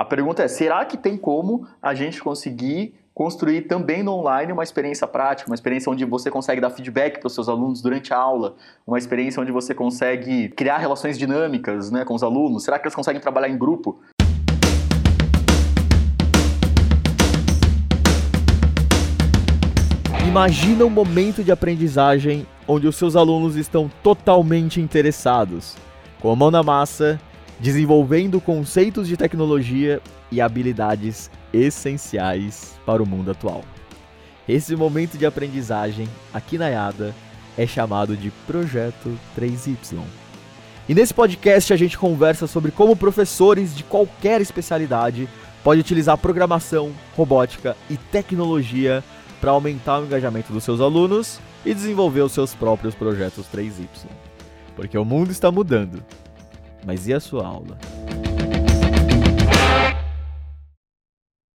A pergunta é: será que tem como a gente conseguir construir também no online uma experiência prática, uma experiência onde você consegue dar feedback para os seus alunos durante a aula, uma experiência onde você consegue criar relações dinâmicas né, com os alunos? Será que eles conseguem trabalhar em grupo? Imagina um momento de aprendizagem onde os seus alunos estão totalmente interessados, com a mão na massa, desenvolvendo conceitos de tecnologia e habilidades essenciais para o mundo atual. Esse momento de aprendizagem aqui na IADA é chamado de Projeto 3Y. E nesse podcast a gente conversa sobre como professores de qualquer especialidade podem utilizar programação, robótica e tecnologia para aumentar o engajamento dos seus alunos e desenvolver os seus próprios projetos 3Y. Porque o mundo está mudando. Mas e a sua aula?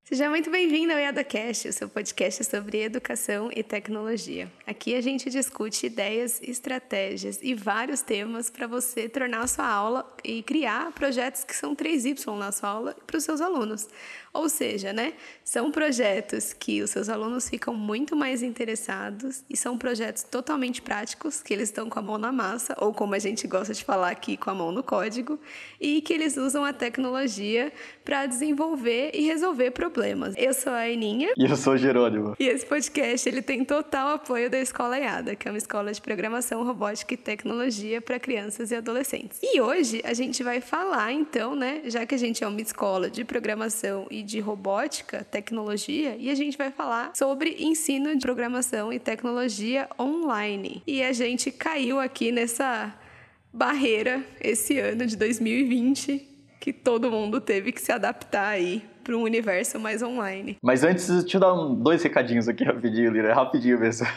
Seja muito bem-vindo ao EduCast, o seu podcast sobre educação e tecnologia. Aqui a gente discute ideias, estratégias e vários temas para você tornar a sua aula e criar projetos que são 3Y na sua aula para os seus alunos. Ou seja, né, são projetos que os seus alunos ficam muito mais interessados e são projetos totalmente práticos, que eles estão com a mão na massa, ou como a gente gosta de falar aqui, com a mão no código, e que eles usam a tecnologia para desenvolver e resolver problemas. Eu sou a Aninha. E eu sou o Jerônimo. E esse podcast ele tem total apoio da Escola IADA, que é uma escola de programação, robótica e tecnologia para crianças e adolescentes. E hoje a gente vai falar, então, né, já que a gente é uma escola de programação e de robótica, tecnologia, e a gente vai falar sobre ensino de programação e tecnologia online. E a gente caiu aqui nessa barreira esse ano de 2020 que todo mundo teve que se adaptar aí para um universo mais online. Mas antes, deixa eu dar um, dois recadinhos aqui rapidinho, Lira, rapidinho mesmo.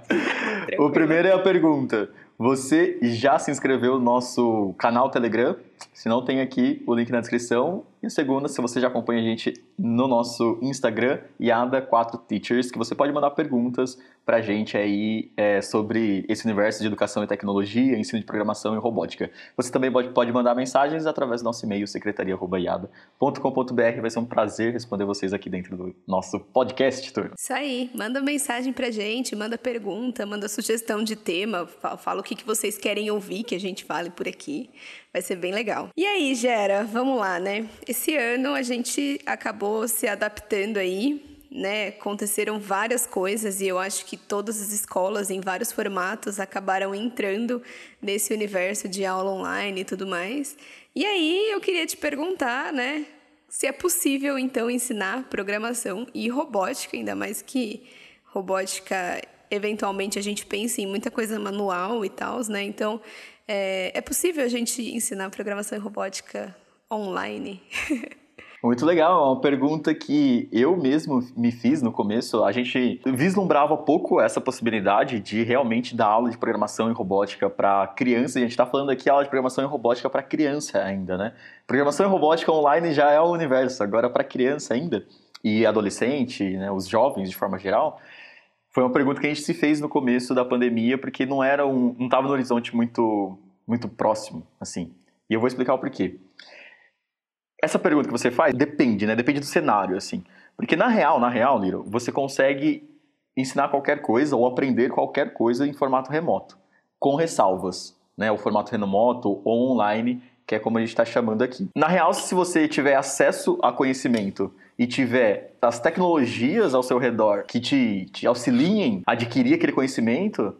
o primeiro é a pergunta: você já se inscreveu no nosso canal Telegram? Se não, tem aqui o link na descrição. E segunda, se você já acompanha a gente no nosso Instagram, Yada4Teachers, que você pode mandar perguntas pra gente aí é, sobre esse universo de educação e tecnologia, ensino de programação e robótica. Você também pode, pode mandar mensagens através do nosso e-mail, secretaria.iada.com.br. Vai ser um prazer responder vocês aqui dentro do nosso podcast, turma. Isso aí. Manda mensagem pra gente, manda pergunta, manda sugestão de tema, fala o que, que vocês querem ouvir que a gente fale por aqui. Vai ser bem legal. E aí, Gera, vamos lá, né? Esse ano a gente acabou se adaptando aí, né? Aconteceram várias coisas e eu acho que todas as escolas, em vários formatos, acabaram entrando nesse universo de aula online e tudo mais. E aí eu queria te perguntar, né? Se é possível, então, ensinar programação e robótica, ainda mais que robótica, eventualmente, a gente pensa em muita coisa manual e tal, né? Então, é, é possível a gente ensinar programação e robótica online? Muito legal, é uma pergunta que eu mesmo me fiz no começo. A gente vislumbrava pouco essa possibilidade de realmente dar aula de programação e robótica para criança. A gente está falando aqui aula de programação e robótica para criança ainda, né? Programação e robótica online já é o universo, agora para criança ainda e adolescente, né, os jovens de forma geral. Foi uma pergunta que a gente se fez no começo da pandemia porque não era um, não estava no horizonte muito muito próximo, assim. E eu vou explicar o porquê. Essa pergunta que você faz depende, né? Depende do cenário, assim. Porque na real, na real, Liro, você consegue ensinar qualquer coisa ou aprender qualquer coisa em formato remoto, com ressalvas, né? O formato remoto ou online, que é como a gente está chamando aqui. Na real, se você tiver acesso a conhecimento e tiver as tecnologias ao seu redor que te, te auxiliem a adquirir aquele conhecimento,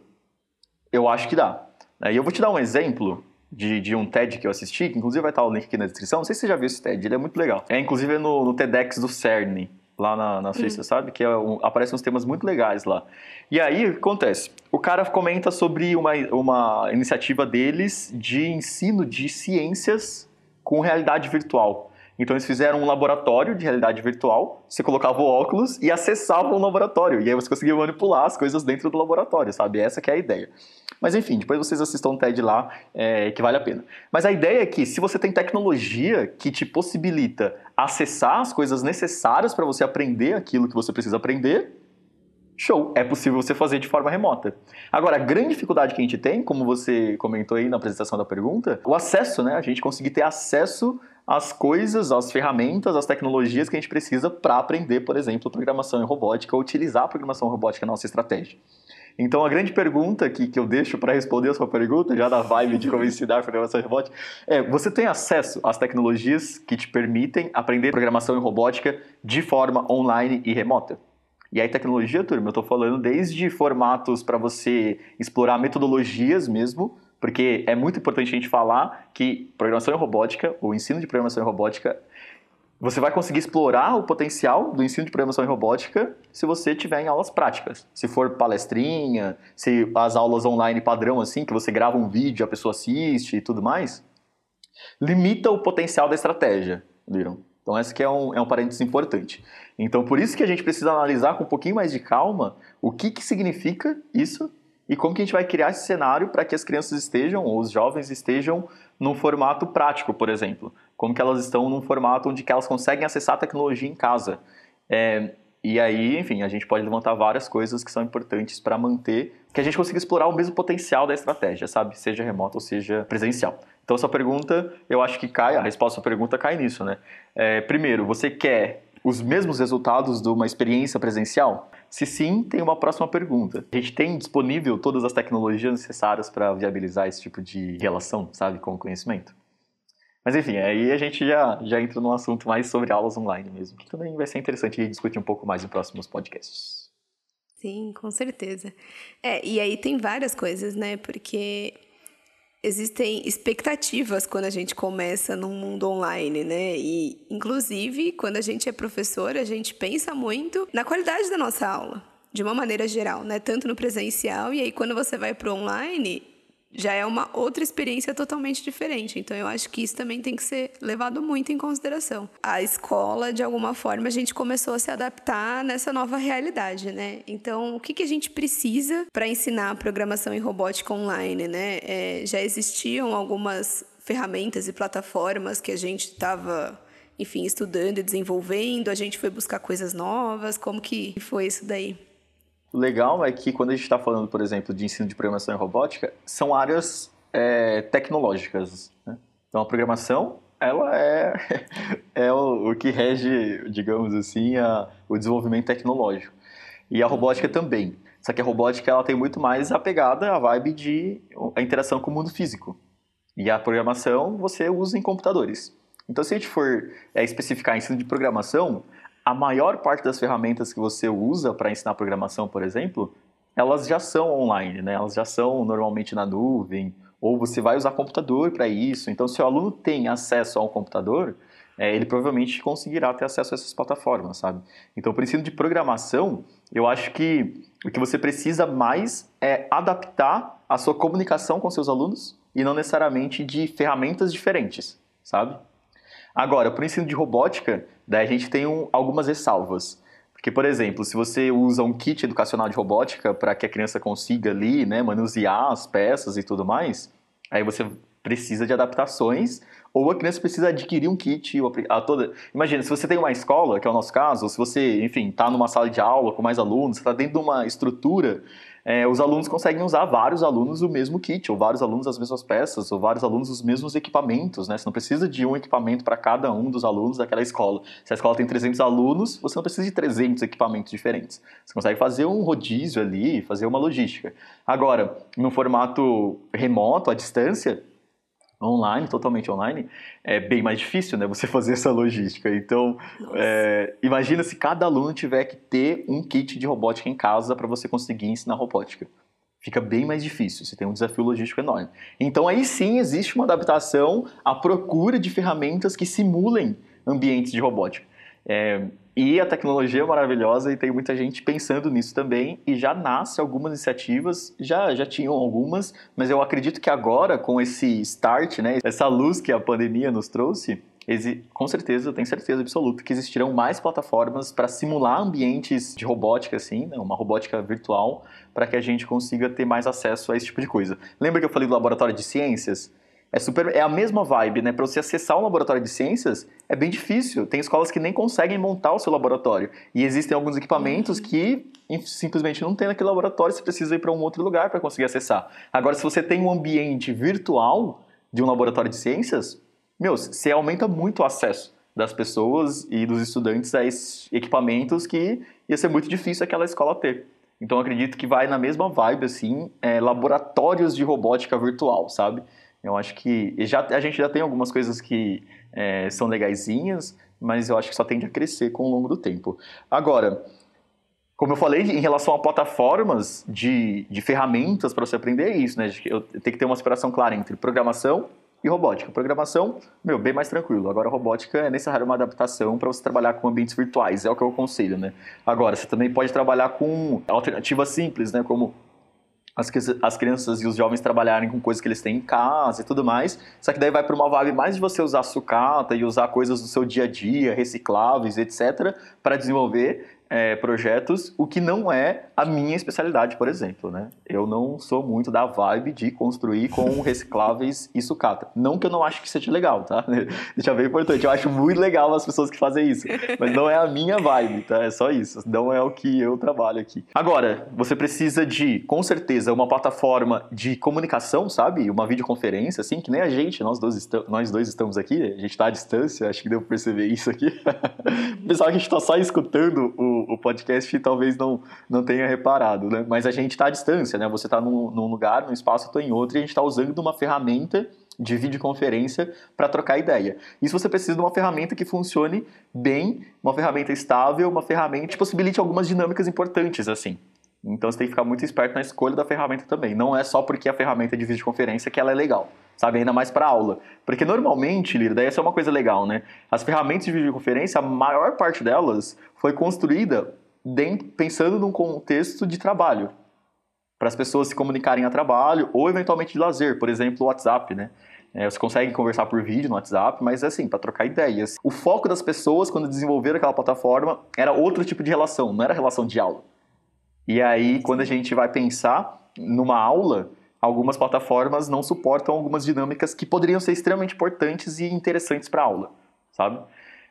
eu acho que dá. E eu vou te dar um exemplo de, de, um TED que eu assisti, que inclusive vai estar o link aqui na descrição. Não sei se você já viu esse TED, ele é muito legal. É inclusive no, no TEDx do CERN, lá na, na Suíça, uhum. sabe? Que é um, aparecem uns temas muito legais lá. E aí, o que acontece? O cara comenta sobre uma, uma iniciativa deles de ensino de ciências com realidade virtual. Então eles fizeram um laboratório de realidade virtual, você colocava o óculos e acessava o laboratório, e aí você conseguia manipular as coisas dentro do laboratório, sabe? Essa que é a ideia. Mas enfim, depois vocês assistam o TED lá, é, que vale a pena. Mas a ideia é que se você tem tecnologia que te possibilita acessar as coisas necessárias para você aprender aquilo que você precisa aprender, Show, é possível você fazer de forma remota. Agora, a grande dificuldade que a gente tem, como você comentou aí na apresentação da pergunta, o acesso, né? A gente conseguir ter acesso as coisas, as ferramentas, as tecnologias que a gente precisa para aprender, por exemplo, programação e robótica, ou utilizar a programação robótica na nossa estratégia. Então, a grande pergunta que, que eu deixo para responder a sua pergunta, já da vibe de como ensinar programação e robótica, é: você tem acesso às tecnologias que te permitem aprender programação e robótica de forma online e remota? E aí, tecnologia, turma, eu estou falando desde formatos para você explorar metodologias mesmo, porque é muito importante a gente falar que programação e robótica, o ensino de programação e robótica, você vai conseguir explorar o potencial do ensino de programação e robótica se você tiver em aulas práticas. Se for palestrinha, se as aulas online padrão assim, que você grava um vídeo, a pessoa assiste e tudo mais, limita o potencial da estratégia, viram? Então, esse que é um, é um parênteses importante. Então, por isso que a gente precisa analisar com um pouquinho mais de calma o que, que significa isso e como que a gente vai criar esse cenário para que as crianças estejam, ou os jovens estejam, num formato prático, por exemplo. Como que elas estão num formato onde elas conseguem acessar a tecnologia em casa. É, e aí, enfim, a gente pode levantar várias coisas que são importantes para manter, que a gente consiga explorar o mesmo potencial da estratégia, sabe? Seja remota ou seja presencial. Então, essa pergunta, eu acho que cai, a resposta à pergunta cai nisso, né? É, primeiro, você quer os mesmos resultados de uma experiência presencial? Se sim, tem uma próxima pergunta. A gente tem disponível todas as tecnologias necessárias para viabilizar esse tipo de relação, sabe, com o conhecimento? Mas enfim, aí a gente já, já entra num assunto mais sobre aulas online mesmo, que também vai ser interessante discutir um pouco mais em próximos podcasts. Sim, com certeza. É, e aí tem várias coisas, né? Porque existem expectativas quando a gente começa num mundo online, né? E, inclusive, quando a gente é professor, a gente pensa muito na qualidade da nossa aula, de uma maneira geral, né? Tanto no presencial, e aí quando você vai para o online, já é uma outra experiência totalmente diferente. Então, eu acho que isso também tem que ser levado muito em consideração. A escola, de alguma forma, a gente começou a se adaptar nessa nova realidade, né? Então, o que, que a gente precisa para ensinar programação e robótica online, né? É, já existiam algumas ferramentas e plataformas que a gente estava enfim, estudando e desenvolvendo, a gente foi buscar coisas novas, como que foi isso daí? O legal é que quando a gente está falando, por exemplo, de ensino de programação e robótica, são áreas é, tecnológicas. Né? Então, a programação ela é, é o, o, que rege, digamos assim, a, o desenvolvimento tecnológico. E a robótica também. Só que a robótica ela tem muito mais a pegada, a vibe de a interação com o mundo físico. E a programação você usa em computadores. Então, se a gente for é, especificar ensino de programação, a maior parte das ferramentas que você usa para ensinar programação, por exemplo, elas já são online, né? Elas já são normalmente na nuvem, ou você vai usar computador para isso. Então, se o aluno tem acesso a um computador, é, ele provavelmente conseguirá ter acesso a essas plataformas, sabe? Então, o ensino de programação, eu acho que o que você precisa mais é adaptar a sua comunicação com seus alunos e não necessariamente de ferramentas diferentes, sabe? Agora, para o ensino de robótica, daí a gente tem um, algumas ressalvas. Porque, por exemplo, se você usa um kit educacional de robótica para que a criança consiga ali, né, manusear as peças e tudo mais, aí você precisa de adaptações ou a criança precisa adquirir um kit a toda. Imagina, se você tem uma escola, que é o nosso caso, se você, enfim, está numa sala de aula com mais alunos, está dentro de uma estrutura é, os alunos conseguem usar vários alunos o mesmo kit, ou vários alunos as mesmas peças, ou vários alunos os mesmos equipamentos, né? Você não precisa de um equipamento para cada um dos alunos daquela escola. Se a escola tem 300 alunos, você não precisa de 300 equipamentos diferentes. Você consegue fazer um rodízio ali, fazer uma logística. Agora, no formato remoto, à distância, online, totalmente online, é bem mais difícil, né? Você fazer essa logística. Então, é, imagina se cada aluno tiver que ter um kit de robótica em casa para você conseguir ensinar robótica. Fica bem mais difícil, você tem um desafio logístico enorme. Então, aí sim existe uma adaptação à procura de ferramentas que simulem ambientes de robótica. É, e a tecnologia é maravilhosa e tem muita gente pensando nisso também e já nasce algumas iniciativas, já, já tinham algumas, mas eu acredito que agora com esse start, né, essa luz que a pandemia nos trouxe, com certeza, eu tenho certeza absoluta que existirão mais plataformas para simular ambientes de robótica, assim, né, uma robótica virtual, para que a gente consiga ter mais acesso a esse tipo de coisa. Lembra que eu falei do laboratório de ciências? É, super, é a mesma vibe, né? Para você acessar um laboratório de ciências é bem difícil. Tem escolas que nem conseguem montar o seu laboratório. E existem alguns equipamentos uhum. que simplesmente não tem naquele laboratório, você precisa ir para um outro lugar para conseguir acessar. Agora, se você tem um ambiente virtual de um laboratório de ciências, meu, você aumenta muito o acesso das pessoas e dos estudantes a esses equipamentos que ia ser muito difícil aquela escola ter. Então acredito que vai na mesma vibe, assim, é, laboratórios de robótica virtual, sabe? Eu acho que já, a gente já tem algumas coisas que é, são legaisinhas, mas eu acho que só tende a crescer com o longo do tempo. Agora, como eu falei, em relação a plataformas de, de ferramentas para você aprender, é isso, né? Eu tenho que ter uma separação clara entre programação e robótica. Programação, meu, bem mais tranquilo. Agora, robótica é necessário uma adaptação para você trabalhar com ambientes virtuais, é o que eu aconselho, né? Agora, você também pode trabalhar com alternativas simples, né? Como as, as crianças e os jovens trabalharem com coisas que eles têm em casa e tudo mais. Só que daí vai para uma vibe mais de você usar sucata e usar coisas do seu dia a dia, recicláveis, etc., para desenvolver é, projetos, o que não é a minha especialidade, por exemplo, né? Eu não sou muito da vibe de construir com recicláveis e sucata. Não que eu não acho que seja legal, tá? Deixa bem importante, eu acho muito legal as pessoas que fazem isso, mas não é a minha vibe, tá? É só isso, não é o que eu trabalho aqui. Agora, você precisa de, com certeza, uma plataforma de comunicação, sabe? Uma videoconferência, assim, que nem a gente, nós dois, nós dois estamos aqui, a gente está à distância, acho que deu pra perceber isso aqui. Pessoal a gente está só escutando o o, podcast talvez não, não tenha reparado, né? Mas a gente está à distância, né? Você está num, num, lugar, num espaço, eu estou em outro, e a gente está usando uma ferramenta de videoconferência para trocar ideia. Isso você precisa de uma ferramenta que funcione bem, uma ferramenta estável, uma ferramenta que possibilite algumas dinâmicas importantes, assim. Então você tem que ficar muito esperto na escolha da ferramenta também. Não é só porque a ferramenta de videoconferência que ela é legal sabe? Ainda mais para aula. Porque normalmente, Lira, daí essa é uma coisa legal, né? As ferramentas de videoconferência, a maior parte delas foi construída dentro, pensando num contexto de trabalho. Para as pessoas se comunicarem a trabalho ou eventualmente de lazer, por exemplo, o WhatsApp, né? É, você consegue conversar por vídeo no WhatsApp, mas é assim, para trocar ideias. O foco das pessoas, quando desenvolveram aquela plataforma, era outro tipo de relação, não era relação de aula. E aí, quando a gente vai pensar numa aula, algumas plataformas não suportam algumas dinâmicas que poderiam ser extremamente importantes e interessantes para a aula, sabe?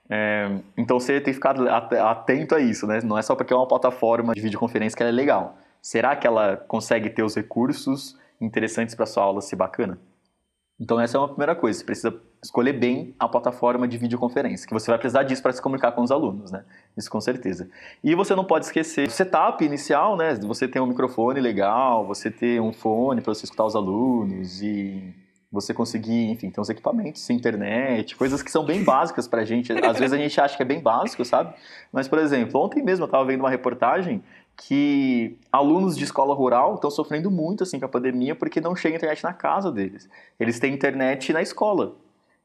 É, então você tem que ficar atento a isso, né? Não é só porque é uma plataforma de videoconferência que ela é legal. Será que ela consegue ter os recursos interessantes para sua aula ser bacana? Então essa é uma primeira coisa, você precisa escolher bem a plataforma de videoconferência, que você vai precisar disso para se comunicar com os alunos, né? Isso com certeza. E você não pode esquecer o setup inicial, né? Você ter um microfone legal, você ter um fone para você escutar os alunos e você conseguir, enfim, ter uns equipamentos, internet, coisas que são bem básicas para a gente. Às vezes a gente acha que é bem básico, sabe? Mas, por exemplo, ontem mesmo eu estava vendo uma reportagem que alunos de escola rural estão sofrendo muito assim com a pandemia porque não chega internet na casa deles. Eles têm internet na escola.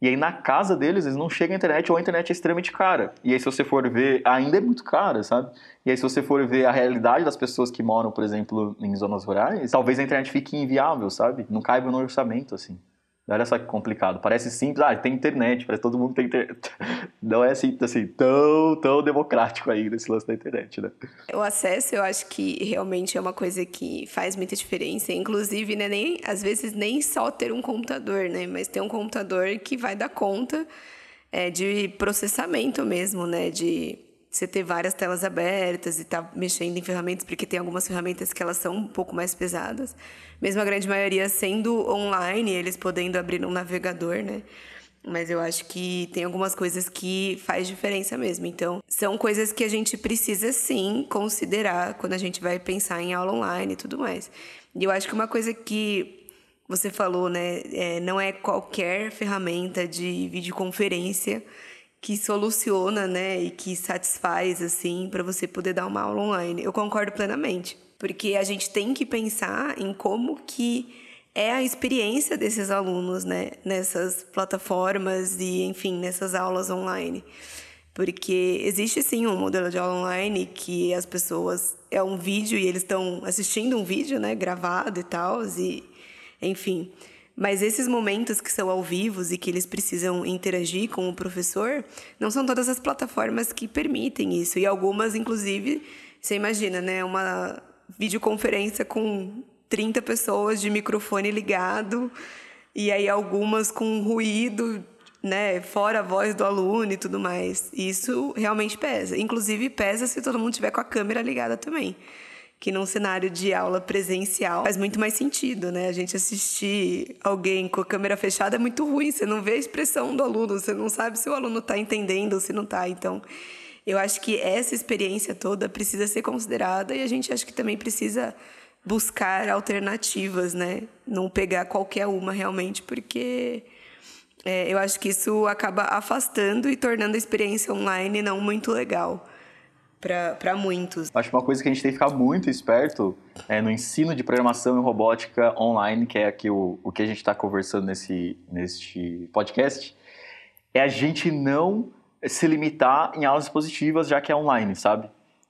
E aí na casa deles eles não chegam a internet ou a internet é extremamente cara. E aí se você for ver, ainda é muito cara, sabe? E aí se você for ver a realidade das pessoas que moram, por exemplo, em zonas rurais, talvez a internet fique inviável, sabe? Não caiba no orçamento assim. Olha só que complicado. Parece simples, ah, tem internet, parece todo mundo tem internet. Não é assim, assim tão, tão democrático ainda esse lance da internet, né? O acesso, eu acho que realmente é uma coisa que faz muita diferença. Inclusive, né, nem, às vezes nem só ter um computador, né? Mas ter um computador que vai dar conta é, de processamento mesmo, né? De você ter várias telas abertas e estar tá mexendo em ferramentas, porque tem algumas ferramentas que elas são um pouco mais pesadas. Mesmo a grande maioria sendo online, eles podendo abrir um navegador, né? Mas eu acho que tem algumas coisas que faz diferença mesmo. Então, são coisas que a gente precisa sim considerar quando a gente vai pensar em aula online e tudo mais. E eu acho que uma coisa que você falou, né, é, não é qualquer ferramenta de videoconferência que soluciona, né, e que satisfaz assim para você poder dar uma aula online. Eu concordo plenamente, porque a gente tem que pensar em como que é a experiência desses alunos, né, nessas plataformas e, enfim, nessas aulas online. Porque existe sim um modelo de aula online que as pessoas é um vídeo e eles estão assistindo um vídeo, né, gravado e tal, e enfim, mas esses momentos que são ao vivo e que eles precisam interagir com o professor, não são todas as plataformas que permitem isso. E algumas, inclusive, você imagina, né? Uma videoconferência com 30 pessoas de microfone ligado, e aí algumas com ruído, né? Fora a voz do aluno e tudo mais. Isso realmente pesa. Inclusive, pesa se todo mundo tiver com a câmera ligada também. Que num cenário de aula presencial faz muito mais sentido, né? A gente assistir alguém com a câmera fechada é muito ruim, você não vê a expressão do aluno, você não sabe se o aluno está entendendo ou se não está. Então, eu acho que essa experiência toda precisa ser considerada e a gente acha que também precisa buscar alternativas, né? Não pegar qualquer uma realmente, porque é, eu acho que isso acaba afastando e tornando a experiência online não muito legal para muitos. Acho uma coisa que a gente tem que ficar muito esperto é no ensino de programação e robótica online, que é aqui o, o que a gente está conversando nesse, nesse podcast, é a gente não se limitar em aulas positivas, já que é online, sabe?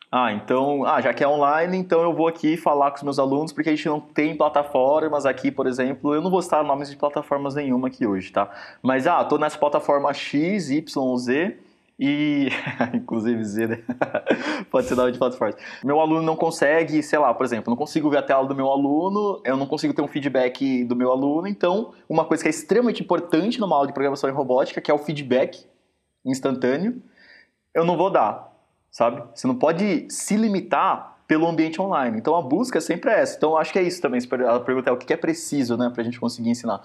Ah, então, ah, já que é online, então eu vou aqui falar com os meus alunos, porque a gente não tem plataformas aqui, por exemplo, eu não vou citar nomes de plataformas nenhuma aqui hoje, tá? Mas, ah, tô nessa plataforma X, Y, Z, e, inclusive, Z, né? pode ser nome de plataformas. Meu aluno não consegue, sei lá, por exemplo, não consigo ver a tela do meu aluno, eu não consigo ter um feedback do meu aluno, então, uma coisa que é extremamente importante numa aula de programação em robótica, que é o feedback instantâneo, eu não vou dar sabe? Você não pode se limitar pelo ambiente online. Então a busca sempre é essa. Então acho que é isso também. Ela pergunta é o que é preciso, né, para a gente conseguir ensinar.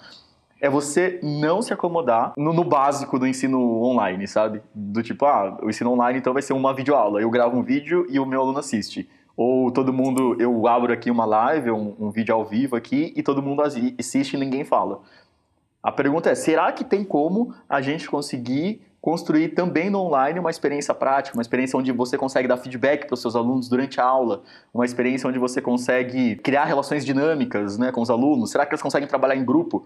É você não se acomodar no, no, básico do ensino online, sabe? Do tipo, ah, o ensino online então vai ser uma videoaula. Eu gravo um vídeo e o meu aluno assiste. Ou todo mundo, eu abro aqui uma live, um, um vídeo ao vivo aqui e todo mundo assiste e ninguém fala. A pergunta é: será que tem como a gente conseguir construir também no online uma experiência prática, uma experiência onde você consegue dar feedback para os seus alunos durante a aula, uma experiência onde você consegue criar relações dinâmicas né, com os alunos? Será que eles conseguem trabalhar em grupo?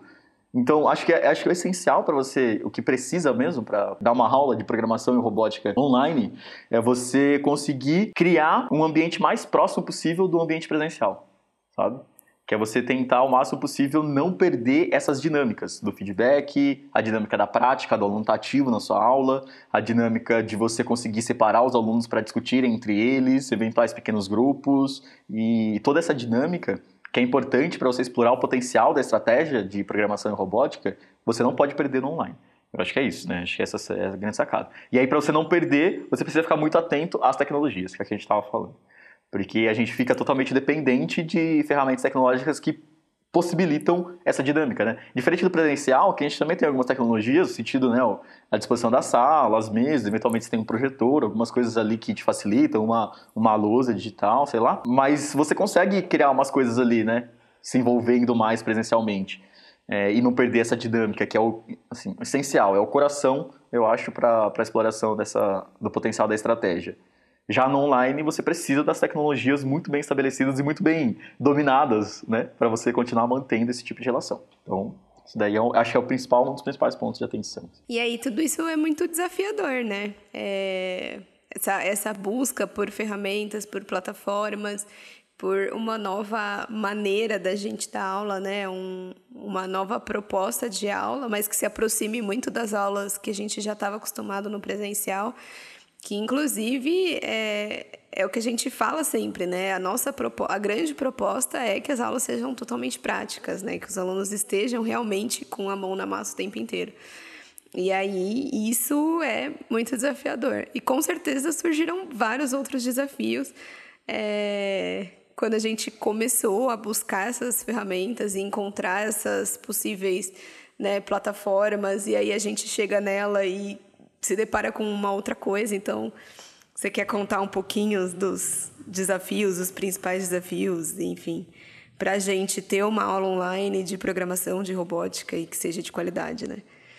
Então, acho que é, acho que é essencial para você, o que precisa mesmo para dar uma aula de programação e robótica online, é você conseguir criar um ambiente mais próximo possível do ambiente presencial, sabe? que é você tentar ao máximo possível não perder essas dinâmicas do feedback, a dinâmica da prática, do aluno estar ativo na sua aula, a dinâmica de você conseguir separar os alunos para discutirem entre eles, eventuais pequenos grupos e toda essa dinâmica que é importante para você explorar o potencial da estratégia de programação e robótica, você não pode perder no online. Eu acho que é isso, né? Acho que essa é a grande sacada. E aí, para você não perder, você precisa ficar muito atento às tecnologias, que é que a gente estava falando. Porque a gente fica totalmente dependente de ferramentas tecnológicas que possibilitam essa dinâmica, né? Diferente do presencial, que a gente também tem algumas tecnologias, no sentido, né, a disposição da sala, as mesas, eventualmente você tem um projetor, algumas coisas ali que te facilitam, uma, uma lousa digital, sei lá. Mas você consegue criar umas coisas ali, né, se envolvendo mais presencialmente. É, e não perder essa dinâmica, que é o assim, essencial, é o coração, eu acho, para a exploração dessa, do potencial da estratégia. Já no online, você precisa das tecnologias muito bem estabelecidas e muito bem dominadas, né? Para você continuar mantendo esse tipo de relação. Então, isso daí é acho que é o principal, um dos principais pontos de atenção. E aí, tudo isso é muito desafiador, né? É... Essa, essa busca por ferramentas, por plataformas, por uma nova maneira da gente dar aula, né? Um, uma nova proposta de aula, mas que se aproxime muito das aulas que a gente já estava acostumado no presencial que inclusive é, é o que a gente fala sempre, né? A nossa a grande proposta é que as aulas sejam totalmente práticas, né? Que os alunos estejam realmente com a mão na massa o tempo inteiro. E aí isso é muito desafiador. E com certeza surgiram vários outros desafios é, quando a gente começou a buscar essas ferramentas e encontrar essas possíveis né, plataformas, e aí a gente chega nela e se depara com uma outra coisa. Então, você quer contar um pouquinho dos desafios, os principais desafios, enfim, para a gente ter uma aula online de programação de robótica e que seja de qualidade, né?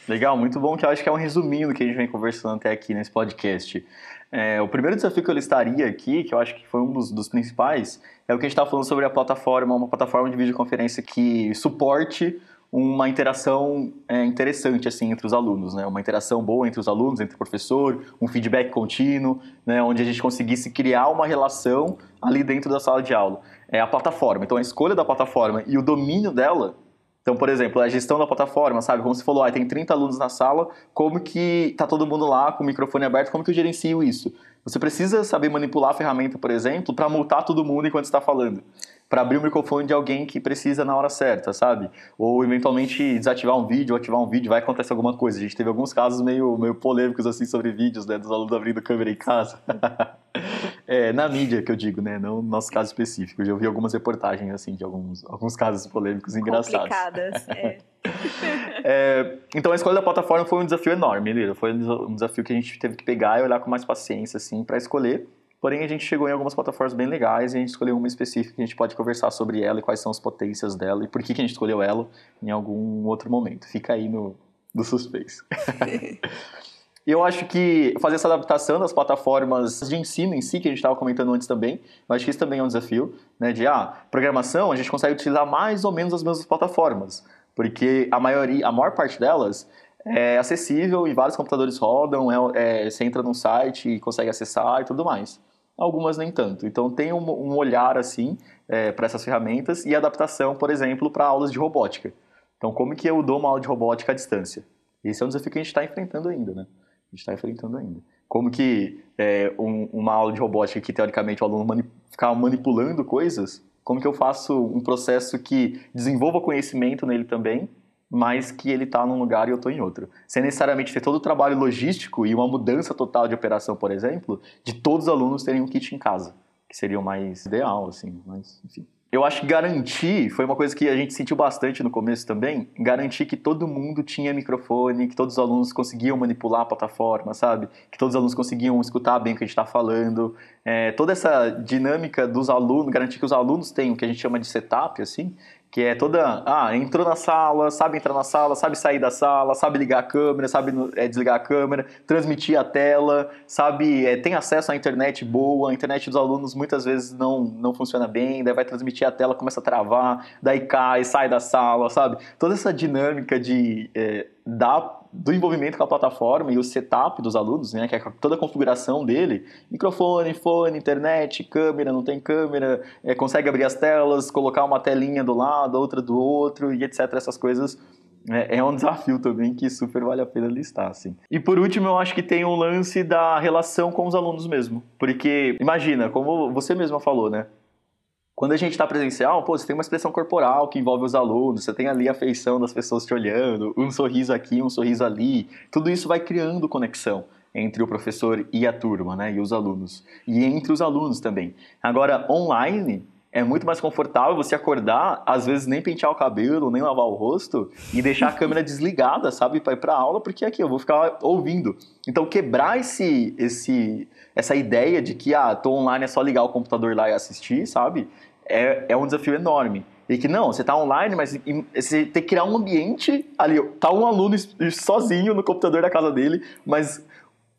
Legal, muito bom, que eu acho que é um resuminho do que a gente vem conversando até aqui nesse podcast. É, o primeiro desafio que eu listaria aqui, que eu acho que foi um dos, dos principais, é o que a gente estava falando sobre a plataforma, uma plataforma de videoconferência que suporte uma interação é, interessante assim entre os alunos, né? Uma interação boa entre os alunos, entre o professor, um feedback contínuo, né? Onde a gente conseguisse criar uma relação ali dentro da sala de aula. É a plataforma. Então a escolha da plataforma e o domínio dela. Então, por exemplo, a gestão da plataforma, sabe? Como você falou, ah, tem 30 alunos na sala, como que tá todo mundo lá com o microfone aberto, como que eu gerencio isso? Você precisa saber manipular a ferramenta, por exemplo, para multar todo mundo enquanto está falando para abrir o microfone de alguém que precisa na hora certa, sabe? Ou eventualmente desativar um vídeo, ou ativar um vídeo, vai acontecer alguma coisa. A gente teve alguns casos meio, meio polêmicos assim sobre vídeos, né, dos alunos abrindo câmera em casa. é, na mídia que eu digo, né, não no nosso caso específico. Eu já ouvi algumas reportagens assim de alguns, alguns casos polêmicos engraçados. Complicadas, é. é, então a escolha da plataforma foi um desafio enorme, Lira. Foi um desafio que a gente teve que pegar e olhar com mais paciência assim para escolher Porém, a gente chegou em algumas plataformas bem legais e a gente escolheu uma específica que a gente pode conversar sobre ela e quais são as potências dela e por que, que a gente escolheu ela em algum outro momento. Fica aí no, no suspense. eu acho que fazer essa adaptação das plataformas de ensino em si, que a gente estava comentando antes também, eu acho que isso também é um desafio, né? De, ah, programação, a gente consegue utilizar mais ou menos as mesmas plataformas, porque a maioria, a maior parte delas é acessível e vários computadores rodam, é, é, você entra num site e consegue acessar e tudo mais algumas nem tanto. Então tem um, um olhar assim é, para essas ferramentas e adaptação, por exemplo, para aulas de robótica. Então como que eu dou uma aula de robótica à distância? Esse é um desafio que a gente está enfrentando ainda, né? A gente está enfrentando ainda. Como que é, um, uma aula de robótica que teoricamente o aluno mani manipulando coisas, como que eu faço um processo que desenvolva conhecimento nele também mas que ele está num lugar e eu estou em outro. Sem necessariamente ter todo o trabalho logístico e uma mudança total de operação, por exemplo, de todos os alunos terem um kit em casa, que seria o mais ideal, assim, mas enfim. Eu acho que garantir, foi uma coisa que a gente sentiu bastante no começo também, garantir que todo mundo tinha microfone, que todos os alunos conseguiam manipular a plataforma, sabe? Que todos os alunos conseguiam escutar bem o que a gente está falando. É, toda essa dinâmica dos alunos, garantir que os alunos tenham o que a gente chama de setup, assim, que é toda, ah, entrou na sala, sabe entrar na sala, sabe sair da sala, sabe ligar a câmera, sabe é, desligar a câmera, transmitir a tela, sabe, é, tem acesso à internet boa, a internet dos alunos muitas vezes não, não funciona bem, daí vai transmitir a tela, começa a travar, daí cai, sai da sala, sabe? Toda essa dinâmica de é, dar do envolvimento com a plataforma e o setup dos alunos, né, que é toda a configuração dele, microfone, fone, internet, câmera, não tem câmera, é, consegue abrir as telas, colocar uma telinha do lado, outra do outro e etc. Essas coisas é, é, um desafio também que super vale a pena listar, assim. E por último, eu acho que tem um lance da relação com os alunos mesmo. Porque, imagina, como você mesma falou, né? Quando a gente está presencial, pô, você tem uma expressão corporal que envolve os alunos, você tem ali a feição das pessoas te olhando, um sorriso aqui, um sorriso ali. Tudo isso vai criando conexão entre o professor e a turma, né, e os alunos. E entre os alunos também. Agora, online, é muito mais confortável você acordar, às vezes nem pentear o cabelo, nem lavar o rosto e deixar a câmera desligada, sabe, para ir para aula, porque aqui eu vou ficar ouvindo. Então quebrar esse esse essa ideia de que ah, tô online é só ligar o computador lá e assistir, sabe? É, é um desafio enorme. E que não, você está online, mas você tem que criar um ambiente ali. Tá um aluno sozinho no computador da casa dele, mas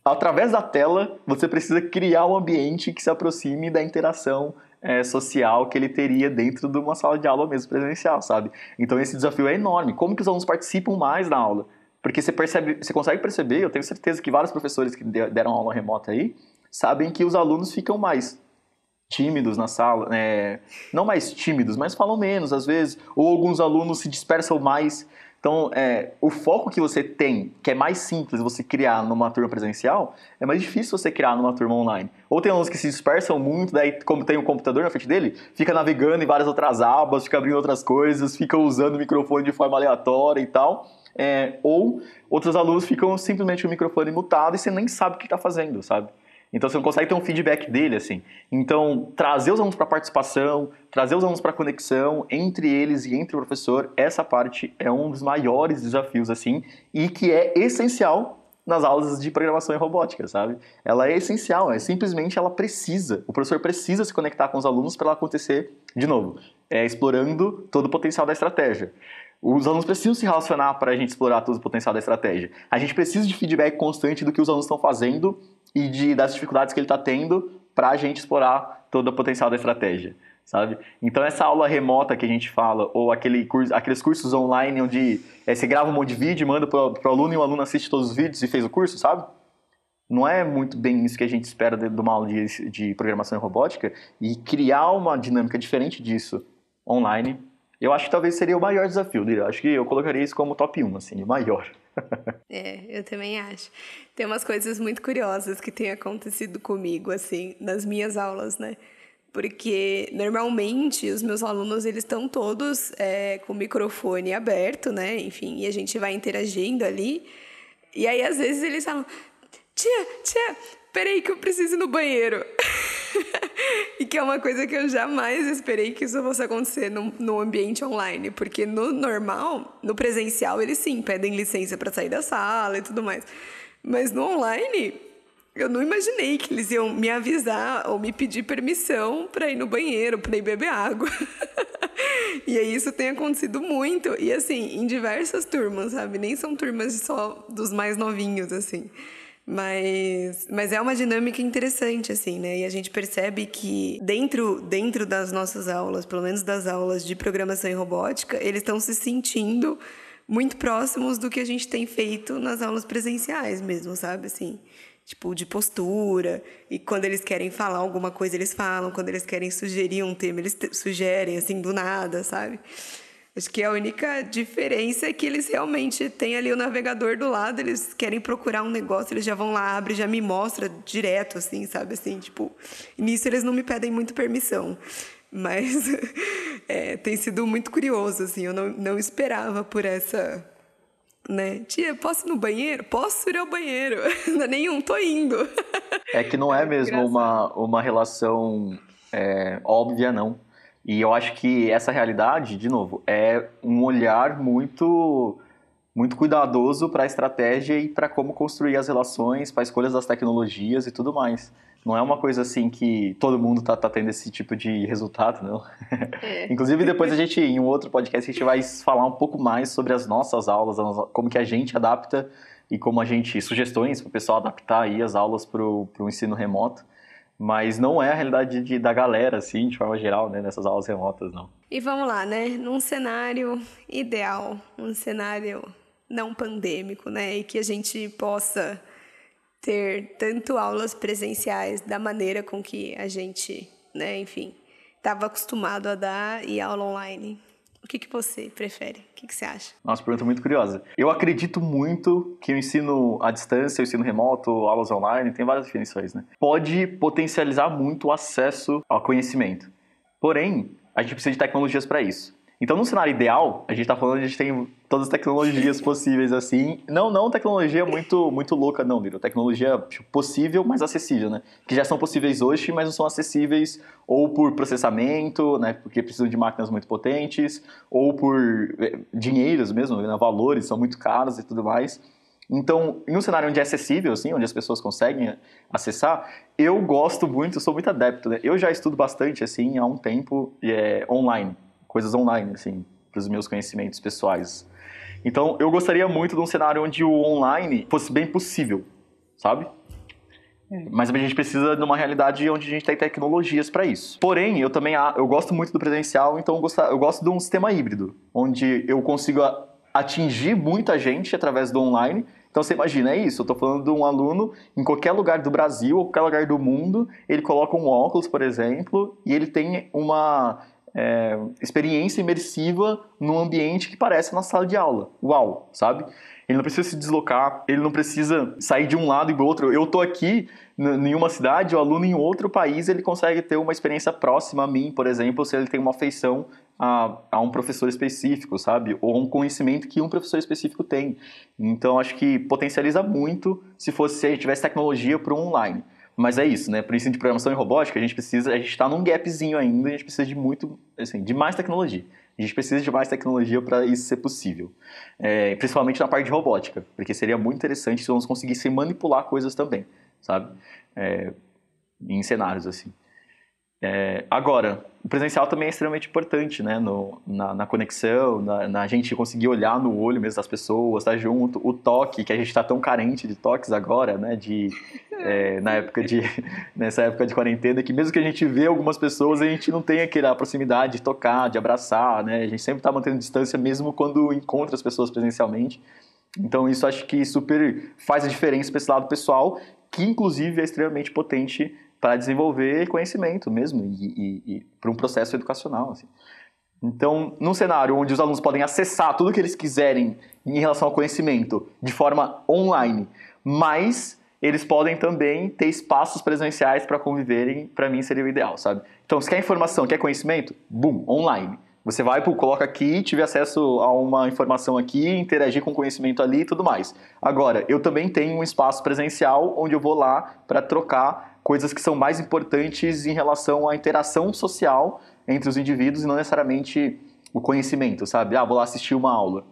através da tela você precisa criar um ambiente que se aproxime da interação é, social que ele teria dentro de uma sala de aula mesmo presencial, sabe? Então esse desafio é enorme. Como que os alunos participam mais da aula? Porque você percebe, você consegue perceber, eu tenho certeza que vários professores que deram aula remota aí sabem que os alunos ficam mais tímidos na sala, é, não mais tímidos, mas falam menos às vezes, ou alguns alunos se dispersam mais. Então, é, o foco que você tem, que é mais simples você criar numa turma presencial, é mais difícil você criar numa turma online. Ou tem alunos que se dispersam muito, daí, como tem um computador na frente dele, fica navegando em várias outras abas, fica abrindo outras coisas, fica usando o microfone de forma aleatória e tal. É, ou outros alunos ficam simplesmente o microfone mutado e você nem sabe o que está fazendo, sabe? Então você não consegue ter um feedback dele assim. Então trazer os alunos para participação, trazer os alunos para conexão entre eles e entre o professor, essa parte é um dos maiores desafios assim e que é essencial nas aulas de programação e robótica, sabe? Ela é essencial, é simplesmente ela precisa, o professor precisa se conectar com os alunos para ela acontecer de novo, é, explorando todo o potencial da estratégia. Os alunos precisam se relacionar para a gente explorar todo o potencial da estratégia. A gente precisa de feedback constante do que os alunos estão fazendo e de, das dificuldades que ele está tendo para a gente explorar todo o potencial da estratégia, sabe? Então essa aula remota que a gente fala, ou aquele curso, aqueles cursos online onde é, você grava um monte de vídeo, manda para o aluno e o aluno assiste todos os vídeos e fez o curso, sabe? Não é muito bem isso que a gente espera de, de uma aula de, de programação e robótica e criar uma dinâmica diferente disso online, eu acho que talvez seria o maior desafio, eu acho que eu colocaria isso como top 1, assim, o maior. É, eu também acho. Tem umas coisas muito curiosas que têm acontecido comigo, assim, nas minhas aulas, né? Porque normalmente os meus alunos eles estão todos é, com o microfone aberto, né? Enfim, e a gente vai interagindo ali. E aí às vezes eles falam: Tia, tia, peraí que eu preciso ir no banheiro. e que é uma coisa que eu jamais esperei que isso fosse acontecer no, no ambiente online. Porque no normal, no presencial, eles sim pedem licença para sair da sala e tudo mais. Mas no online, eu não imaginei que eles iam me avisar ou me pedir permissão para ir no banheiro, para ir beber água. e aí isso tem acontecido muito. E assim, em diversas turmas, sabe? Nem são turmas só dos mais novinhos, assim. Mas, mas é uma dinâmica interessante, assim, né? E a gente percebe que dentro, dentro das nossas aulas, pelo menos das aulas de programação e robótica, eles estão se sentindo muito próximos do que a gente tem feito nas aulas presenciais mesmo, sabe? Assim, tipo, de postura. E quando eles querem falar alguma coisa, eles falam. Quando eles querem sugerir um tema, eles sugerem, assim, do nada, sabe? Acho que a única diferença é que eles realmente têm ali o navegador do lado, eles querem procurar um negócio, eles já vão lá, abre, já me mostra direto, assim, sabe? Assim, tipo, nisso eles não me pedem muito permissão. Mas é, tem sido muito curioso, assim, eu não, não esperava por essa né? Tia, posso ir no banheiro? Posso ir ao banheiro. Não é nenhum, tô indo. É que não é mesmo uma, uma relação é, óbvia, não. E eu acho que essa realidade, de novo, é um olhar muito muito cuidadoso para a estratégia e para como construir as relações, para escolhas das tecnologias e tudo mais. Não é uma coisa assim que todo mundo tá, tá tendo esse tipo de resultado, não. É. Inclusive, depois a gente, em um outro podcast, a gente vai falar um pouco mais sobre as nossas aulas, como que a gente adapta e como a gente, sugestões para o pessoal adaptar aí as aulas para o ensino remoto. Mas não é a realidade de, da galera, assim, de forma geral, né, nessas aulas remotas, não. E vamos lá, né? Num cenário ideal, um cenário não pandêmico, né? E que a gente possa ter tanto aulas presenciais da maneira com que a gente, né, enfim, estava acostumado a dar e aula online. O que, que você prefere? O que, que você acha? Nossa, pergunta muito curiosa. Eu acredito muito que o ensino à distância, o ensino remoto, aulas online, tem várias definições, né? Pode potencializar muito o acesso ao conhecimento. Porém, a gente precisa de tecnologias para isso. Então, no cenário ideal, a gente está falando, a gente tem todas as tecnologias possíveis assim. Não, não tecnologia muito, muito louca, não, Miro. Tecnologia tipo, possível, mas acessível, né? Que já são possíveis hoje, mas não são acessíveis ou por processamento, né? Porque precisam de máquinas muito potentes, ou por eh, dinheiros mesmo, né? valores são muito caros e tudo mais. Então, em um cenário onde é acessível, assim, onde as pessoas conseguem acessar, eu gosto muito, sou muito adepto. Né? Eu já estudo bastante, assim, há um tempo é, online coisas online, assim, para os meus conhecimentos pessoais. Então, eu gostaria muito de um cenário onde o online fosse bem possível, sabe? É. Mas a gente precisa de uma realidade onde a gente tem tecnologias para isso. Porém, eu também eu gosto muito do presencial, então eu gosto, eu gosto de um sistema híbrido, onde eu consigo atingir muita gente através do online. Então você imagina, é isso, eu estou falando de um aluno em qualquer lugar do Brasil ou qualquer lugar do mundo, ele coloca um óculos, por exemplo, e ele tem uma é, experiência imersiva num ambiente que parece uma sala de aula. Uau, sabe? Ele não precisa se deslocar, ele não precisa sair de um lado e do outro. Eu estou aqui em uma cidade, o aluno em outro país, ele consegue ter uma experiência próxima a mim, por exemplo, se ele tem uma afeição a, a um professor específico, sabe? Ou um conhecimento que um professor específico tem. Então, acho que potencializa muito se fosse se a gente tivesse tecnologia para o online. Mas é isso, né? Para o ensino de programação e robótica, a gente precisa, a gente está num gapzinho ainda, a gente precisa de muito, assim, de mais tecnologia. A gente precisa de mais tecnologia para isso ser possível. É, principalmente na parte de robótica, porque seria muito interessante se nós conseguíssemos manipular coisas também, sabe? É, em cenários assim. É, agora, o presencial também é extremamente importante, né? No, na, na conexão, na, na, gente conseguir olhar no olho mesmo das pessoas, estar tá junto, o toque, que a gente está tão carente de toques agora, né? De, é, na época de, nessa época de quarentena, que mesmo que a gente vê algumas pessoas, a gente não tem aquela proximidade de tocar, de abraçar, né? A gente sempre está mantendo distância mesmo quando encontra as pessoas presencialmente. Então isso acho que super faz a diferença para esse lado pessoal, que inclusive é extremamente potente para desenvolver conhecimento mesmo e, e, e para um processo educacional. Assim. Então, num cenário onde os alunos podem acessar tudo que eles quiserem em relação ao conhecimento de forma online, mas eles podem também ter espaços presenciais para conviverem, para mim seria o ideal, sabe? Então, se quer informação, quer conhecimento, boom, online. Você vai, coloca aqui, tive acesso a uma informação aqui, interagir com conhecimento ali e tudo mais. Agora, eu também tenho um espaço presencial onde eu vou lá para trocar coisas que são mais importantes em relação à interação social entre os indivíduos e não necessariamente o conhecimento, sabe? Ah, vou lá assistir uma aula.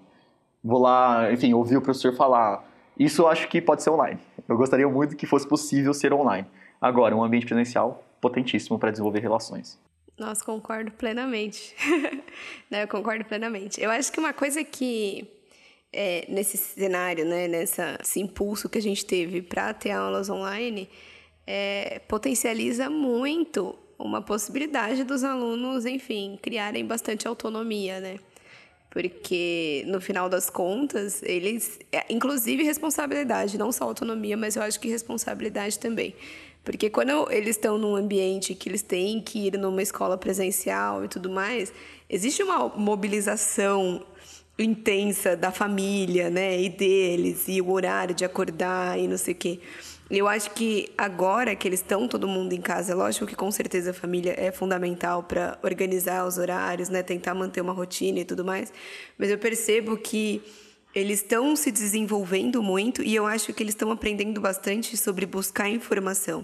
Vou lá, enfim, ouvir o professor falar. Isso eu acho que pode ser online. Eu gostaria muito que fosse possível ser online. Agora, um ambiente presencial potentíssimo para desenvolver relações. Nossa, concordo plenamente. Não, eu concordo plenamente. Eu acho que uma coisa que é, nesse cenário, né, nessa, esse impulso que a gente teve para ter aulas online, é, potencializa muito uma possibilidade dos alunos, enfim, criarem bastante autonomia, né? Porque no final das contas, eles, é, inclusive responsabilidade, não só autonomia, mas eu acho que responsabilidade também. Porque quando eles estão num ambiente que eles têm que ir numa escola presencial e tudo mais, existe uma mobilização intensa da família, né, e deles, e o horário de acordar e não sei o quê. Eu acho que agora que eles estão todo mundo em casa, é lógico que com certeza a família é fundamental para organizar os horários, né, tentar manter uma rotina e tudo mais, mas eu percebo que eles estão se desenvolvendo muito e eu acho que eles estão aprendendo bastante sobre buscar informação.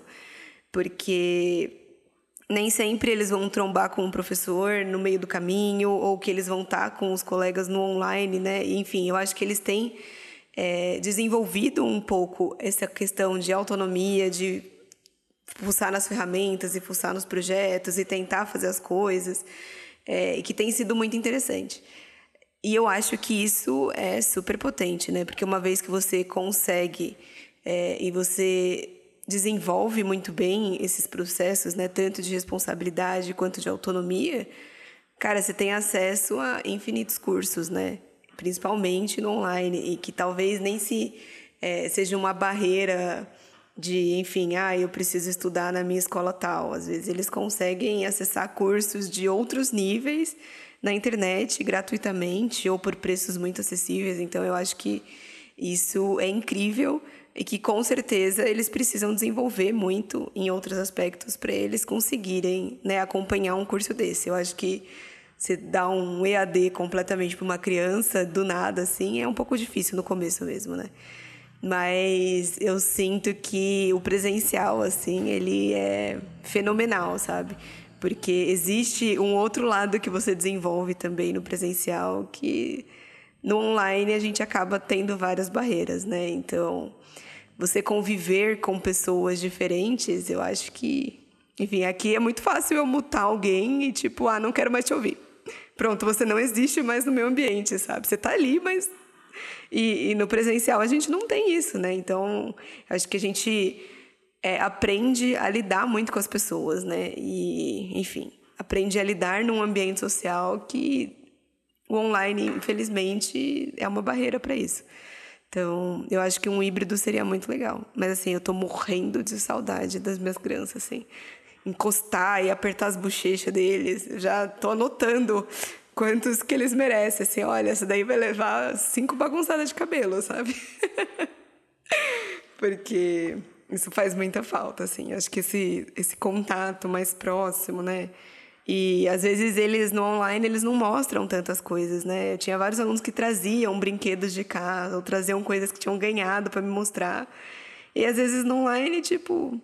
Porque nem sempre eles vão trombar com um professor no meio do caminho ou que eles vão estar com os colegas no online, né? Enfim, eu acho que eles têm é, desenvolvido um pouco essa questão de autonomia, de fuçar nas ferramentas e fuçar nos projetos e tentar fazer as coisas, é, que tem sido muito interessante. E eu acho que isso é super potente, né? Porque uma vez que você consegue é, e você desenvolve muito bem esses processos, né? Tanto de responsabilidade quanto de autonomia, cara, você tem acesso a infinitos cursos, né? Principalmente no online e que talvez nem se é, seja uma barreira de, enfim, ah, eu preciso estudar na minha escola tal. Às vezes eles conseguem acessar cursos de outros níveis na internet gratuitamente ou por preços muito acessíveis. Então, eu acho que isso é incrível e que com certeza eles precisam desenvolver muito em outros aspectos para eles conseguirem né, acompanhar um curso desse. Eu acho que você dar um EAD completamente para uma criança do nada assim é um pouco difícil no começo mesmo, né? Mas eu sinto que o presencial assim, ele é fenomenal, sabe? Porque existe um outro lado que você desenvolve também no presencial que no online a gente acaba tendo várias barreiras, né? Então, você conviver com pessoas diferentes, eu acho que, enfim, aqui é muito fácil eu mutar alguém e tipo, ah, não quero mais te ouvir. Pronto, você não existe mais no meu ambiente, sabe? Você tá ali, mas e, e no presencial a gente não tem isso, né? Então, acho que a gente é, aprende a lidar muito com as pessoas, né? E, enfim, aprende a lidar num ambiente social que o online, infelizmente, é uma barreira para isso. Então, eu acho que um híbrido seria muito legal. Mas, assim, eu tô morrendo de saudade das minhas crianças, assim. Encostar e apertar as bochechas deles. Já tô anotando quantos que eles merecem. Assim, olha, essa daí vai levar cinco bagunçadas de cabelo, sabe? Porque isso faz muita falta, assim. Acho que esse, esse contato mais próximo, né? E às vezes eles no online eles não mostram tantas coisas, né? Eu tinha vários alunos que traziam brinquedos de casa ou traziam coisas que tinham ganhado para me mostrar. E às vezes no online, tipo,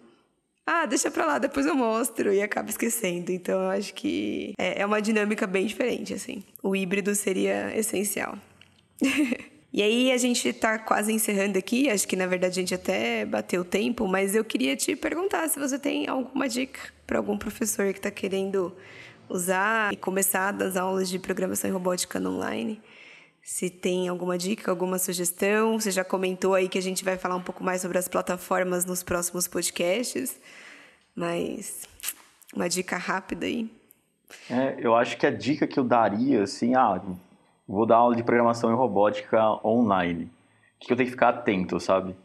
ah, deixa pra lá, depois eu mostro e acaba esquecendo. Então eu acho que é, é uma dinâmica bem diferente, assim. O híbrido seria essencial. E aí a gente está quase encerrando aqui, acho que na verdade a gente até bateu o tempo, mas eu queria te perguntar se você tem alguma dica para algum professor que está querendo usar e começar das aulas de programação e robótica no online. Se tem alguma dica, alguma sugestão, você já comentou aí que a gente vai falar um pouco mais sobre as plataformas nos próximos podcasts, mas uma dica rápida aí. É, eu acho que a dica que eu daria, assim, ah, vou dar aula de programação e robótica online. O que eu tenho que ficar atento, sabe?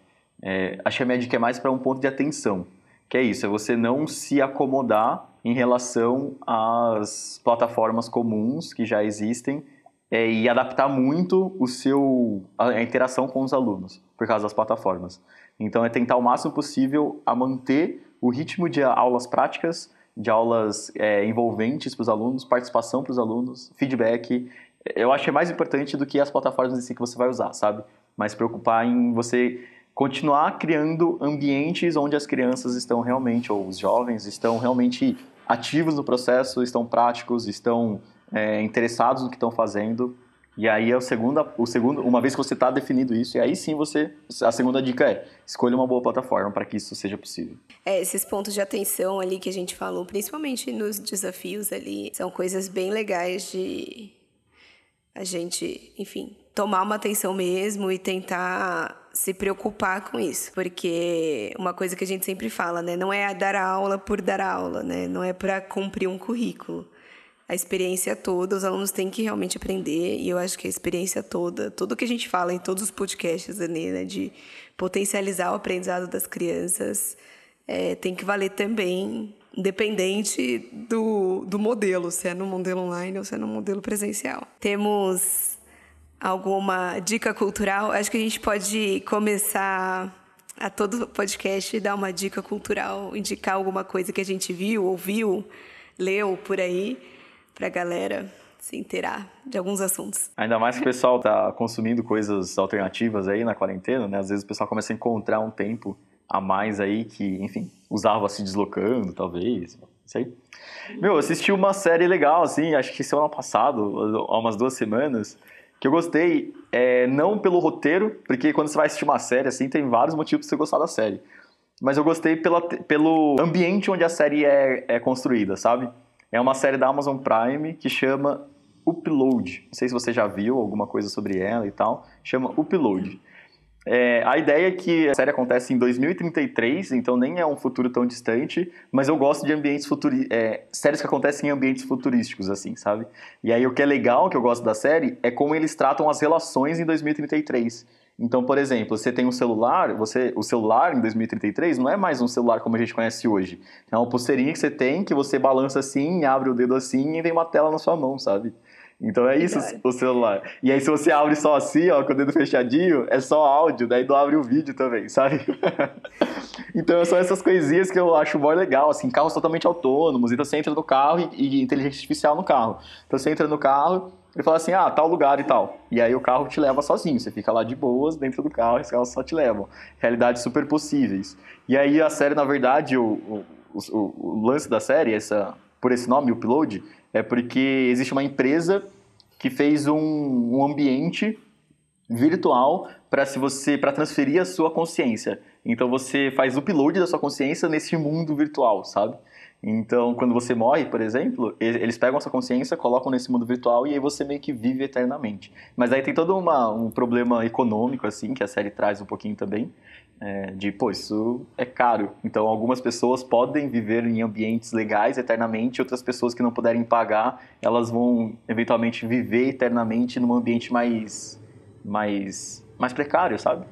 É, acho que a minha dica é mais para um ponto de atenção. que é isso, é você não se acomodar em relação às plataformas comuns que já existem é, e adaptar muito o seu a interação com os alunos por causa das plataformas. Então é tentar o máximo possível a manter o ritmo de aulas práticas, de aulas é, envolventes para os alunos, participação para os alunos, feedback. Eu acho que é mais importante do que as plataformas em si que você vai usar, sabe? Mas preocupar em você continuar criando ambientes onde as crianças estão realmente, ou os jovens, estão realmente ativos no processo, estão práticos, estão é, interessados no que estão fazendo. E aí é o segundo, o segundo, uma vez que você está definido isso, e aí sim você, a segunda dica é escolha uma boa plataforma para que isso seja possível. É, esses pontos de atenção ali que a gente falou, principalmente nos desafios ali, são coisas bem legais de a gente, enfim, tomar uma atenção mesmo e tentar se preocupar com isso, porque uma coisa que a gente sempre fala, né, não é dar aula por dar aula, né, não é para cumprir um currículo. A experiência toda, os alunos têm que realmente aprender, e eu acho que a experiência toda, tudo que a gente fala em todos os podcasts ali, né, de potencializar o aprendizado das crianças, é, tem que valer também, independente do, do modelo, se é no modelo online ou se é no modelo presencial. Temos alguma dica cultural? Acho que a gente pode começar a todo podcast dar uma dica cultural, indicar alguma coisa que a gente viu, ouviu, leu por aí para a galera se inteirar de alguns assuntos. Ainda mais que o pessoal tá consumindo coisas alternativas aí na quarentena, né? Às vezes o pessoal começa a encontrar um tempo a mais aí que, enfim, usava se deslocando, talvez, isso aí. Meu, eu assisti uma série legal, assim, acho que semana passada, há umas duas semanas, que eu gostei, é, não pelo roteiro, porque quando você vai assistir uma série, assim, tem vários motivos para você gostar da série. Mas eu gostei pela, pelo ambiente onde a série é, é construída, sabe? É uma série da Amazon Prime que chama Upload. Não sei se você já viu alguma coisa sobre ela e tal. Chama Upload. É, a ideia é que a série acontece em 2033, então nem é um futuro tão distante, mas eu gosto de ambientes futurísticos, é, séries que acontecem em ambientes futurísticos, assim, sabe? E aí o que é legal, que eu gosto da série, é como eles tratam as relações em 2033. Então, por exemplo, você tem um celular, você, o celular em 2033 não é mais um celular como a gente conhece hoje. É uma pulseirinha que você tem, que você balança assim, abre o dedo assim e vem uma tela na sua mão, sabe? Então é isso o celular. E aí se você abre só assim, ó, com o dedo fechadinho, é só áudio, daí não abre o vídeo também, sabe? então são essas coisinhas que eu acho mais legal, assim, carros totalmente autônomos, então você entra no carro e, e inteligência artificial no carro. Então você entra no carro, ele fala assim, ah, tal lugar e tal. E aí o carro te leva sozinho, você fica lá de boas dentro do carro e os carros só te levam. Realidades super possíveis. E aí a série, na verdade, o, o, o, o lance da série, essa, por esse nome, o Upload, é porque existe uma empresa que fez um, um ambiente virtual para se você para transferir a sua consciência. Então você faz o upload da sua consciência nesse mundo virtual, sabe? Então, quando você morre, por exemplo, eles pegam a sua consciência, colocam nesse mundo virtual e aí você meio que vive eternamente. Mas aí tem todo uma, um problema econômico, assim, que a série traz um pouquinho também, é, de, pô, isso é caro. Então, algumas pessoas podem viver em ambientes legais eternamente, outras pessoas que não puderem pagar, elas vão eventualmente viver eternamente num ambiente mais, mais, mais precário, sabe?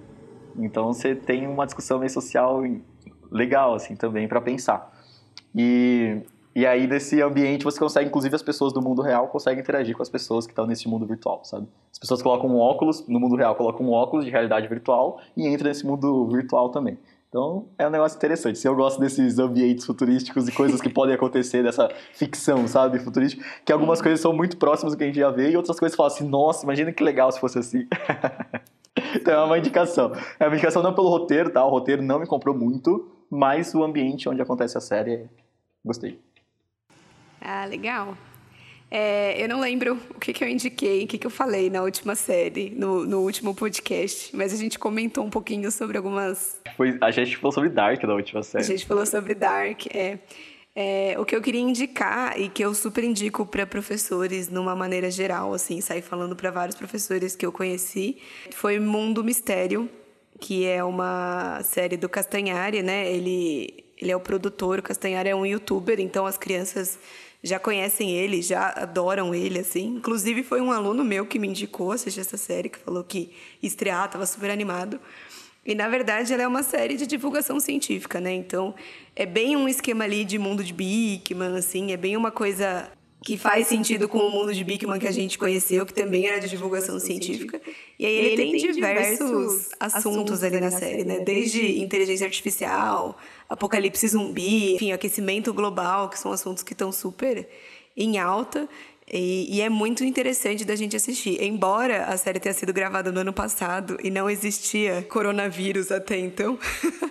Então, você tem uma discussão meio social legal, assim, também para pensar. E, e aí, nesse ambiente, você consegue, inclusive, as pessoas do mundo real conseguem interagir com as pessoas que estão nesse mundo virtual, sabe? As pessoas colocam um óculos, no mundo real, colocam um óculos de realidade virtual e entram nesse mundo virtual também. Então, é um negócio interessante. Se eu gosto desses ambientes futurísticos e coisas que podem acontecer, dessa ficção, sabe, futurística, que algumas coisas são muito próximas do que a gente já vê e outras coisas falam assim, nossa, imagina que legal se fosse assim. então, é uma indicação. É uma indicação não pelo roteiro, tá? O roteiro não me comprou muito, mas o ambiente onde acontece a série Gostei. Ah, legal. É, eu não lembro o que, que eu indiquei, o que, que eu falei na última série, no, no último podcast, mas a gente comentou um pouquinho sobre algumas. Foi, a gente falou sobre Dark na última série. A gente falou sobre Dark, é. é o que eu queria indicar e que eu super indico para professores, numa maneira geral, assim, sair falando para vários professores que eu conheci, foi Mundo Mistério, que é uma série do Castanhari, né? Ele ele é o produtor, o Castanhar é um youtuber, então as crianças já conhecem ele, já adoram ele, assim. Inclusive, foi um aluno meu que me indicou assistir essa série, que falou que estrear, estava super animado. E na verdade ela é uma série de divulgação científica, né? Então é bem um esquema ali de mundo de Bickman, assim, é bem uma coisa que faz sentido com o mundo de Bickman que a gente conheceu, que também era de divulgação científica. E aí ele, tem, tem diversos assuntos ali na série, né? Desde inteligência artificial, apocalipse zumbi, enfim, aquecimento global, que são assuntos que estão super em alta. E, e, é muito interessante da gente assistir. Embora a série tenha sido gravada no ano passado e não existia coronavírus até então,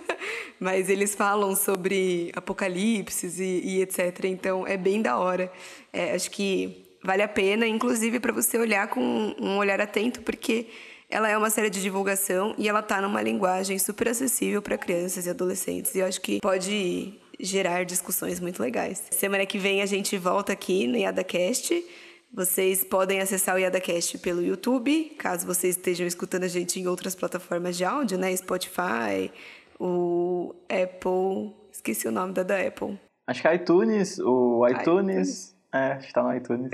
mas eles falam sobre apocalipses e, e etc. Então é bem da hora. É, acho que vale a pena, inclusive para você olhar com um olhar atento, porque ela é uma série de divulgação e ela está numa linguagem super acessível para crianças e adolescentes. E eu acho que pode gerar discussões muito legais. Semana que vem a gente volta aqui no YadaCast. Vocês podem acessar o YadaCast pelo YouTube, caso vocês estejam escutando a gente em outras plataformas de áudio, né? Spotify, o Apple. Esqueci o nome da da Apple. Acho que é iTunes, o iTunes. iTunes. É, está no iTunes.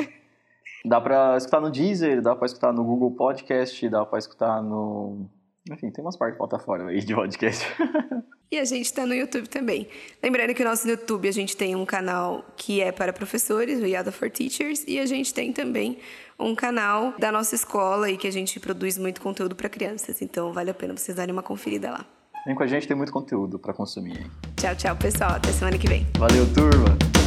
dá pra escutar no Deezer, dá pra escutar no Google Podcast, dá pra escutar no. Enfim, tem umas partes de plataforma aí de podcast. E a gente está no YouTube também. Lembrando que o nosso YouTube a gente tem um canal que é para professores, o Yada for Teachers, e a gente tem também um canal da nossa escola e que a gente produz muito conteúdo para crianças. Então vale a pena vocês darem uma conferida lá. Vem com a gente, tem muito conteúdo para consumir. Tchau, tchau, pessoal. Até semana que vem. Valeu, turma!